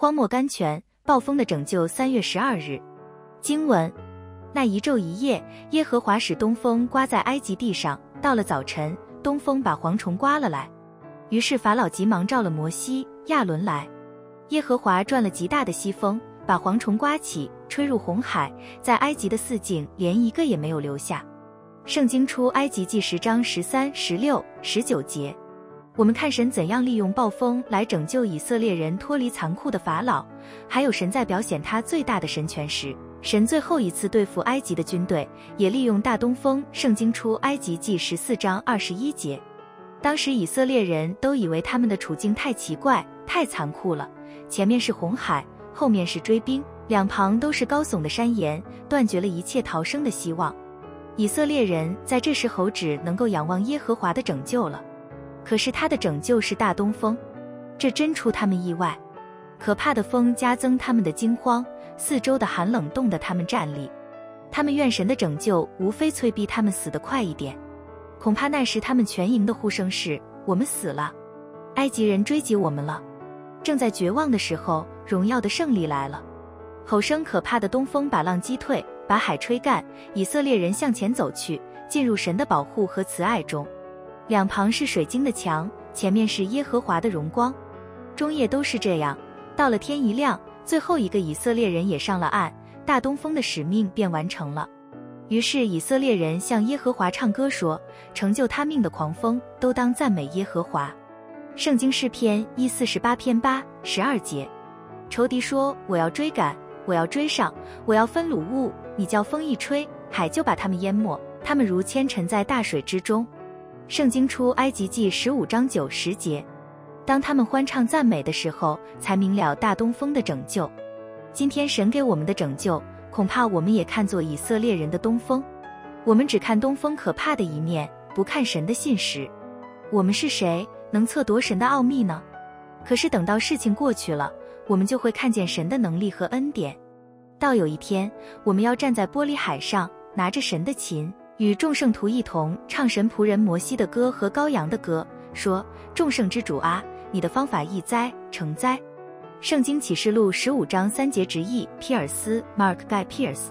荒漠甘泉，暴风的拯救。三月十二日，经文：那一昼一夜，耶和华使东风刮在埃及地上。到了早晨，东风把蝗虫刮了来。于是法老急忙召了摩西、亚伦来。耶和华转了极大的西风，把蝗虫刮起，吹入红海，在埃及的四境连一个也没有留下。圣经出埃及记十章十三、十六、十九节。我们看神怎样利用暴风来拯救以色列人脱离残酷的法老，还有神在表显他最大的神权时，神最后一次对付埃及的军队，也利用大东风。圣经出埃及记十四章二十一节，当时以色列人都以为他们的处境太奇怪、太残酷了，前面是红海，后面是追兵，两旁都是高耸的山岩，断绝了一切逃生的希望。以色列人在这时候只能够仰望耶和华的拯救了。可是他的拯救是大东风，这真出他们意外。可怕的风加增他们的惊慌，四周的寒冷冻得他们站立。他们愿神的拯救无非催逼他们死得快一点。恐怕那时他们全营的呼声是：我们死了，埃及人追击我们了。正在绝望的时候，荣耀的胜利来了。吼声可怕的东风把浪击退，把海吹干。以色列人向前走去，进入神的保护和慈爱中。两旁是水晶的墙，前面是耶和华的荣光。中夜都是这样，到了天一亮，最后一个以色列人也上了岸，大东风的使命便完成了。于是以色列人向耶和华唱歌说：“成就他命的狂风都当赞美耶和华。”圣经诗篇一四十八篇八十二节。仇敌说：“我要追赶，我要追上，我要分掳物。你叫风一吹，海就把他们淹没，他们如铅沉在大水之中。”圣经出埃及记十五章九十节，当他们欢唱赞美的时候，才明了大东风的拯救。今天神给我们的拯救，恐怕我们也看作以色列人的东风。我们只看东风可怕的一面，不看神的信实。我们是谁，能测夺神的奥秘呢？可是等到事情过去了，我们就会看见神的能力和恩典。到有一天，我们要站在玻璃海上，拿着神的琴。与众圣徒一同唱神仆人摩西的歌和羔羊的歌，说：“众圣之主啊，你的方法易哉，成哉。”圣经启示录十五章三节直译，皮尔斯 Mark Guy Pierce。